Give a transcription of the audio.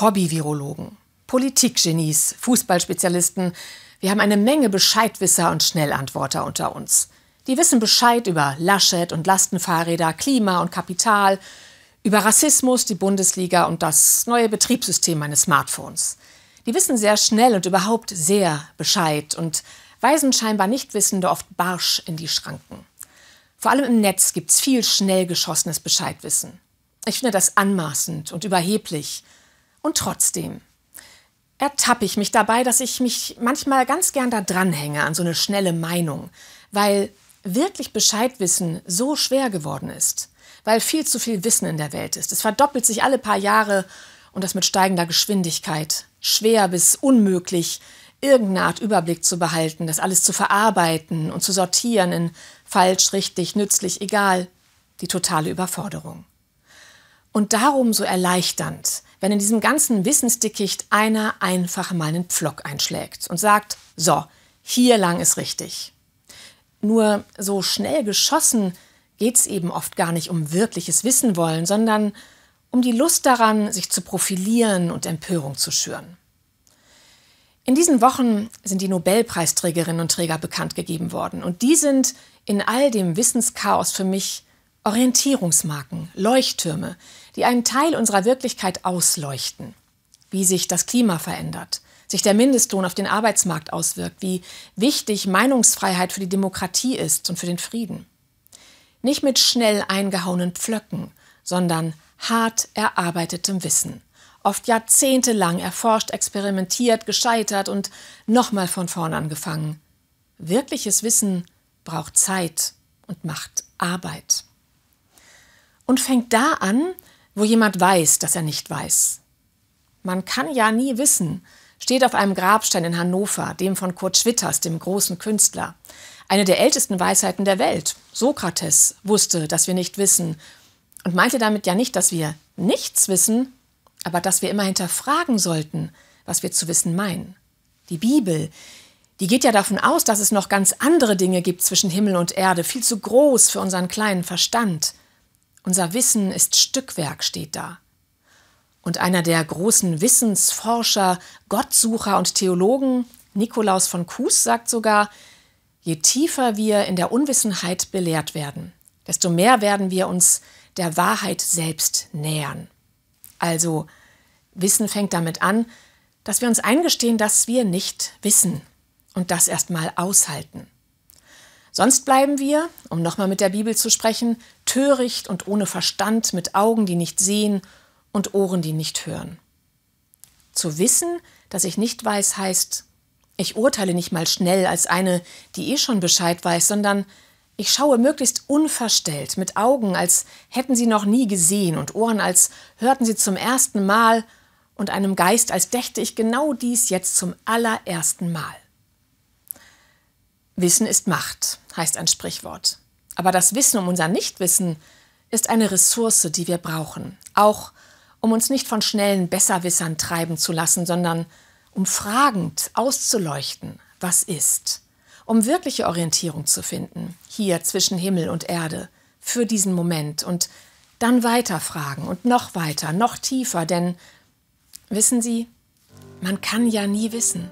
Hobby-Virologen, Politikgenies, Fußballspezialisten. Wir haben eine Menge Bescheidwisser und Schnellantworter unter uns. Die wissen Bescheid über Laschet und Lastenfahrräder, Klima und Kapital, über Rassismus, die Bundesliga und das neue Betriebssystem meines Smartphones. Die wissen sehr schnell und überhaupt sehr Bescheid und weisen scheinbar Nichtwissende oft barsch in die Schranken. Vor allem im Netz gibt's viel schnell geschossenes Bescheidwissen. Ich finde das anmaßend und überheblich. Und trotzdem ertappe ich mich dabei, dass ich mich manchmal ganz gern da dranhänge an so eine schnelle Meinung, weil wirklich Bescheid wissen so schwer geworden ist, weil viel zu viel Wissen in der Welt ist. Es verdoppelt sich alle paar Jahre und das mit steigender Geschwindigkeit. Schwer bis unmöglich, irgendeine Art Überblick zu behalten, das alles zu verarbeiten und zu sortieren in falsch, richtig, nützlich, egal. Die totale Überforderung. Und darum so erleichternd, wenn in diesem ganzen Wissensdickicht einer einfach mal einen Pflock einschlägt und sagt, so, hier lang ist richtig. Nur so schnell geschossen geht es eben oft gar nicht um wirkliches Wissen wollen, sondern um die Lust daran, sich zu profilieren und Empörung zu schüren. In diesen Wochen sind die Nobelpreisträgerinnen und Träger bekannt gegeben worden und die sind in all dem Wissenschaos für mich Orientierungsmarken, Leuchttürme, die einen Teil unserer Wirklichkeit ausleuchten. Wie sich das Klima verändert, sich der Mindestlohn auf den Arbeitsmarkt auswirkt, wie wichtig Meinungsfreiheit für die Demokratie ist und für den Frieden. Nicht mit schnell eingehauenen Pflöcken, sondern hart erarbeitetem Wissen. Oft jahrzehntelang erforscht, experimentiert, gescheitert und nochmal von vorn angefangen. Wirkliches Wissen braucht Zeit und macht Arbeit. Und fängt da an, wo jemand weiß, dass er nicht weiß. Man kann ja nie wissen, steht auf einem Grabstein in Hannover, dem von Kurt Schwitters, dem großen Künstler. Eine der ältesten Weisheiten der Welt. Sokrates wusste, dass wir nicht wissen und meinte damit ja nicht, dass wir nichts wissen, aber dass wir immer hinterfragen sollten, was wir zu wissen meinen. Die Bibel, die geht ja davon aus, dass es noch ganz andere Dinge gibt zwischen Himmel und Erde, viel zu groß für unseren kleinen Verstand. Unser Wissen ist Stückwerk, steht da. Und einer der großen Wissensforscher, Gottsucher und Theologen, Nikolaus von Kues, sagt sogar, je tiefer wir in der Unwissenheit belehrt werden, desto mehr werden wir uns der Wahrheit selbst nähern. Also, Wissen fängt damit an, dass wir uns eingestehen, dass wir nicht wissen und das erstmal aushalten. Sonst bleiben wir, um nochmal mit der Bibel zu sprechen, töricht und ohne Verstand, mit Augen, die nicht sehen und Ohren, die nicht hören. Zu wissen, dass ich nicht weiß, heißt, ich urteile nicht mal schnell als eine, die eh schon Bescheid weiß, sondern ich schaue möglichst unverstellt, mit Augen, als hätten sie noch nie gesehen und Ohren, als hörten sie zum ersten Mal und einem Geist, als dächte ich genau dies jetzt zum allerersten Mal. Wissen ist Macht, heißt ein Sprichwort. Aber das Wissen um unser Nichtwissen ist eine Ressource, die wir brauchen, auch um uns nicht von schnellen Besserwissern treiben zu lassen, sondern um fragend auszuleuchten, was ist um wirkliche Orientierung zu finden, hier zwischen Himmel und Erde, für diesen Moment und dann weiterfragen und noch weiter, noch tiefer, denn wissen Sie, man kann ja nie wissen.